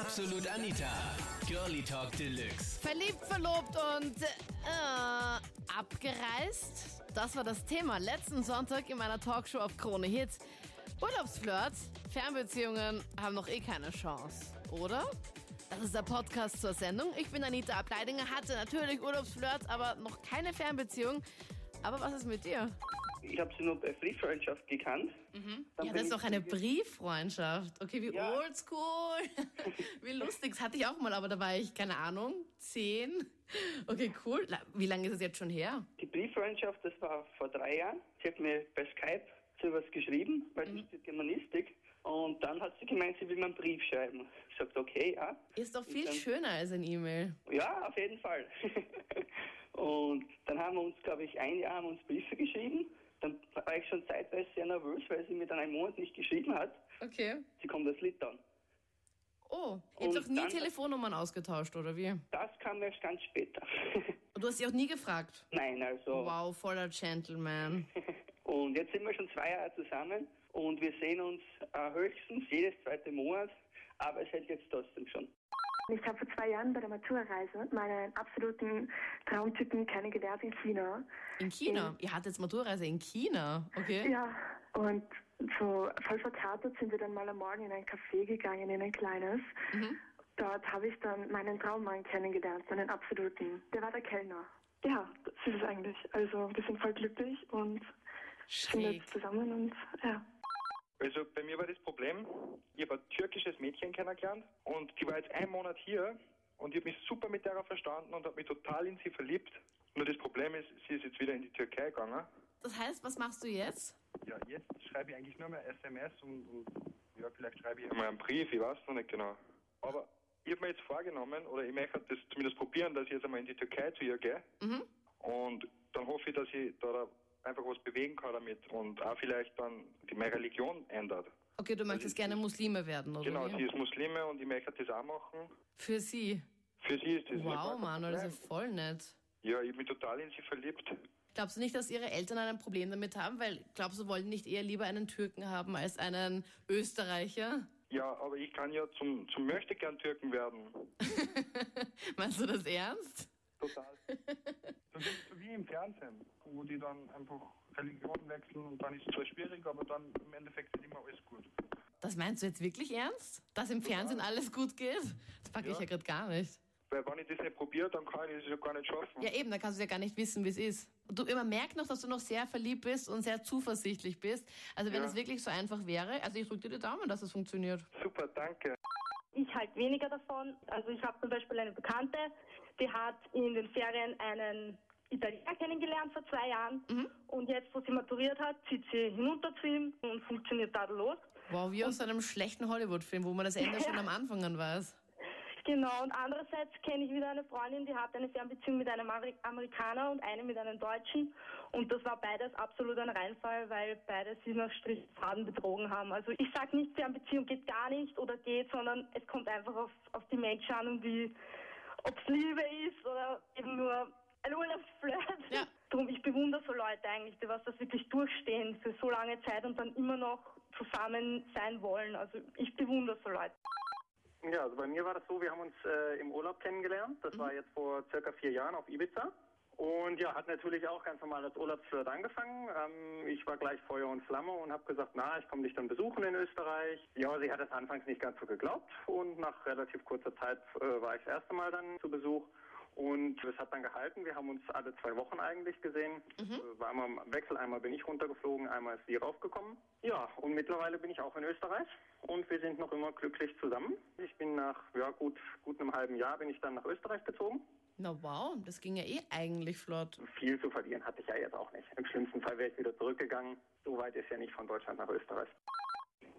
Absolut Anita. Girlie Talk Deluxe. Verliebt, verlobt und äh, abgereist? Das war das Thema letzten Sonntag in meiner Talkshow auf Krone Hits. Urlaubsflirt, Fernbeziehungen haben noch eh keine Chance, oder? Das ist der Podcast zur Sendung. Ich bin Anita Ableidinger, hatte natürlich Urlaubsflirt, aber noch keine Fernbeziehung. Aber was ist mit dir? Ich habe sie nur bei Brieffreundschaft gekannt. Dann Ja, das ist doch eine Brieffreundschaft. Okay, wie Ja. oldschool. wie lustig. Das hatte ich auch mal, aber da war ich, keine Ahnung, zehn. Okay, cool. Wie lange ist es jetzt schon her? Die Brieffreundschaft, das war vor drei Jahren. Sie hat mir bei Skype so was geschrieben, weil Mhm. sie studiert Germanistik. Und dann hat sie gemeint, sie will mir einen Brief schreiben. Ich sagte, okay, ja. Ist doch viel dann- schöner als ein E-Mail. Ja, auf jeden Fall. und dann haben wir uns, glaube ich, ein Jahr haben uns Briefe geschrieben. Dann war ich schon zeitweise sehr nervös, weil sie mir dann einen Monat nicht geschrieben hat. Okay. Sie kommt aus Litauen. Oh, ihr habt doch nie dann- Telefonnummern ausgetauscht, oder wie? Das kam erst ganz später. Und du hast sie auch nie gefragt? Nein, also. Wow, voller Gentleman. Und jetzt sind wir schon zwei Jahre zusammen und wir sehen uns äh, höchstens jedes zweite Monat, aber es hält jetzt trotzdem schon. Ich habe vor zwei Jahren bei der Matura-Reise meinen absoluten Traumtypen kennengelernt in China. In China? Ihr hattet jetzt Maturreise in China, okay? Ja, und so voll verkatert sind wir dann mal am Morgen in ein Café gegangen, in ein kleines. Dort habe ich dann meinen Traummann kennengelernt, meinen absoluten. Der war der Kellner. Ja, das ist es eigentlich. Also wir sind voll glücklich und sind Schräg. jetzt zusammen und ja. Also bei mir war das Problem, ich habe Mädchen kennengelernt und die war jetzt einen Monat hier und ich habe mich super mit der verstanden und habe mich total in sie verliebt. Nur das Problem ist, sie ist jetzt wieder in die Türkei gegangen. Das heißt, was machst du jetzt? Ja, jetzt schreibe ich eigentlich nur mehr SMS und, und ja, vielleicht schreibe ich mal einen Brief, ich weiß noch nicht genau. Aber ich habe mir jetzt vorgenommen, oder ich möchte das zumindest probieren, dass ich jetzt einmal in die Türkei zu ihr gehe. Und dann hoffe ich, dass ich da einfach was bewegen kann damit und auch vielleicht dann meine Religion ändert. Okay, du möchtest gerne Muslime werden, oder Genau, sie ist Muslime und ich möchte das auch machen. Für sie. Für sie ist das Wow, Mann, das ist voll nett. Ja, ich bin total in sie verliebt. Glaubst du nicht, dass ihre Eltern ein Problem damit haben? Weil glaubst du, wollen nicht eher lieber einen Türken haben als einen Österreicher? Ja, aber ich kann ja zum, zum Möchtegern Türken werden. Meinst du das ernst? Total. so, wie, so wie im Fernsehen, wo die dann einfach Religion wechseln und dann ist es zwar schwierig, aber dann im Endeffekt wird immer alles gut. Das meinst du jetzt wirklich ernst? Dass im Fernsehen alles gut geht? Das packe ich Ja. ja gerade gar nicht. Weil wenn ich das nicht probiere, dann kann ich es ja gar nicht schaffen. Ja eben, da kannst du ja gar nicht wissen, wie es ist. Und du immer merkst noch, dass du noch sehr verliebt bist und sehr zuversichtlich bist. Also wenn Ja. es wirklich so einfach wäre, also ich drücke dir die Daumen, dass es funktioniert. Super, danke. Ich halt weniger davon. Also ich habe zum Beispiel eine Bekannte, die hat in den Ferien einen Italiener kennengelernt vor zwei Jahren und jetzt, wo sie maturiert hat, zieht sie hinunter zu ihm und funktioniert tadellos. Wow, wie aus einem schlechten Hollywood-Film, wo man das Ende schon am Anfang an weiß. Genau, und andererseits kenne ich wieder eine Freundin, die hat eine Fernbeziehung mit einem Ameri- Amerikaner und eine mit einem Deutschen. Und das war beides absolut ein Reinfall, weil beide sie nach Strichfaden betrogen haben. Also ich sage nicht, Fernbeziehung geht gar nicht oder geht, sondern es kommt einfach auf, auf die Menschen an und wie, ob es Liebe ist oder eben nur ein Urlaubsflirt. Ja. Drum, ich bewundere so Leute eigentlich, die was das wirklich durchstehen für so lange Zeit und dann immer noch zusammen sein wollen. Also ich bewundere so Leute. Ja, also bei mir war das so, wir haben uns äh, im Urlaub kennengelernt. Das war jetzt vor circa vier Jahren auf Ibiza. Und ja, hat natürlich auch ganz normal als Urlaubsflirt angefangen. Ähm, ich war gleich Feuer und Flamme und habe gesagt, na, ich komme dich dann besuchen in Österreich. Ja, sie hat es anfangs nicht ganz so geglaubt und nach relativ kurzer Zeit äh, war ich das erste Mal dann zu Besuch. Und es hat dann gehalten. Wir haben uns alle zwei Wochen eigentlich gesehen. Äh, War einmal im Wechsel, einmal bin ich runtergeflogen, einmal ist sie raufgekommen. Ja, und mittlerweile bin ich auch in Österreich und wir sind noch immer glücklich zusammen. Ich bin nach ja, gut, gut einem halben Jahr bin ich dann nach Österreich gezogen. Na wow, das ging ja eh eigentlich flott. Viel zu verlieren hatte ich ja jetzt auch nicht. Im schlimmsten Fall wäre ich wieder zurückgegangen. So weit ist ja nicht von Deutschland nach Österreich.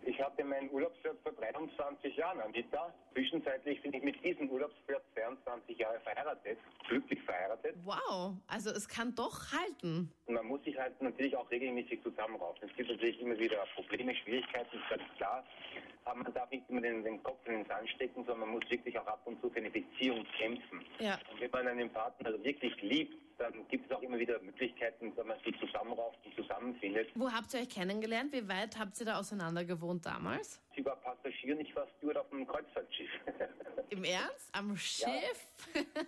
Ich hatte meinen Urlaubsflirt vor 23 Jahren, Anita. Zwischenzeitlich bin ich mit diesem Urlaubsflirt 22 Jahre verheiratet, glücklich verheiratet. Wow, also es kann doch halten. Und man muss sich halt natürlich auch regelmäßig zusammenraufen. Es gibt natürlich immer wieder Probleme, Schwierigkeiten, ist ganz klar. Aber man darf nicht immer den, den Kopf in den Sand stecken, sondern man muss wirklich auch ab und zu für eine Beziehung kämpfen. Ja. Und wenn man einen Partner wirklich liebt, dann gibt es auch immer wieder Möglichkeiten, dass man sich zusammenrauft und zusammenfindet. Wo habt ihr euch kennengelernt? Wie weit habt ihr da auseinander gewohnt damals? Sie war Passagier und ich war Steward auf einem Kreuzfahrtschiff. Im Ernst? Am Schiff?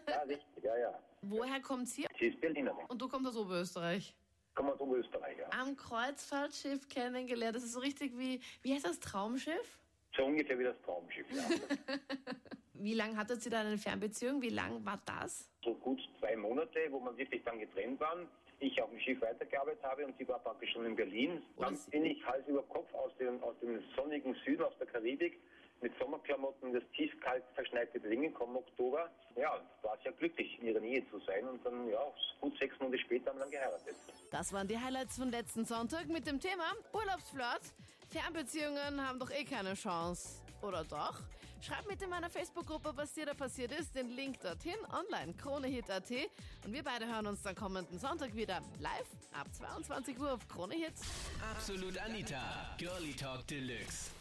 Ja, richtig, ja, ja. Woher kommt's hier? Sie ist Berlinerin. Und du kommst aus Oberösterreich. Kommen aus Oberösterreich, ja. Am Kreuzfahrtschiff kennengelernt. Das ist so richtig wie, wie heißt das, Traumschiff? So ungefähr wie das Traumschiff, ja. Wie lange hattet ihr da eine Fernbeziehung? Wie lang war das? so gut zwei Monate, wo wir wirklich dann getrennt waren. Ich auf dem Schiff weitergearbeitet habe und sie war praktisch schon in Berlin. Dann Was? bin ich Hals über Kopf aus dem, aus dem sonnigen Süden, aus der Karibik, mit Sommerklamotten in das tiefkalt verschneite Berlin gekommen im Oktober. Ja, war sehr glücklich, in ihrer Nähe zu sein. Und dann, ja, gut sechs Monate später haben wir dann geheiratet. Das waren die Highlights von letzten Sonntag mit dem Thema Urlaubsflirt. Fernbeziehungen haben doch eh keine Chance. Oder doch? Schreib mit in meiner Facebook-Gruppe, was dir da passiert ist. Den Link dorthin online, kronehit.at. Und wir beide hören uns dann kommenden Sonntag wieder live ab 22 Uhr auf Krone Hit. Absolut Anita, Girlie Talk Deluxe.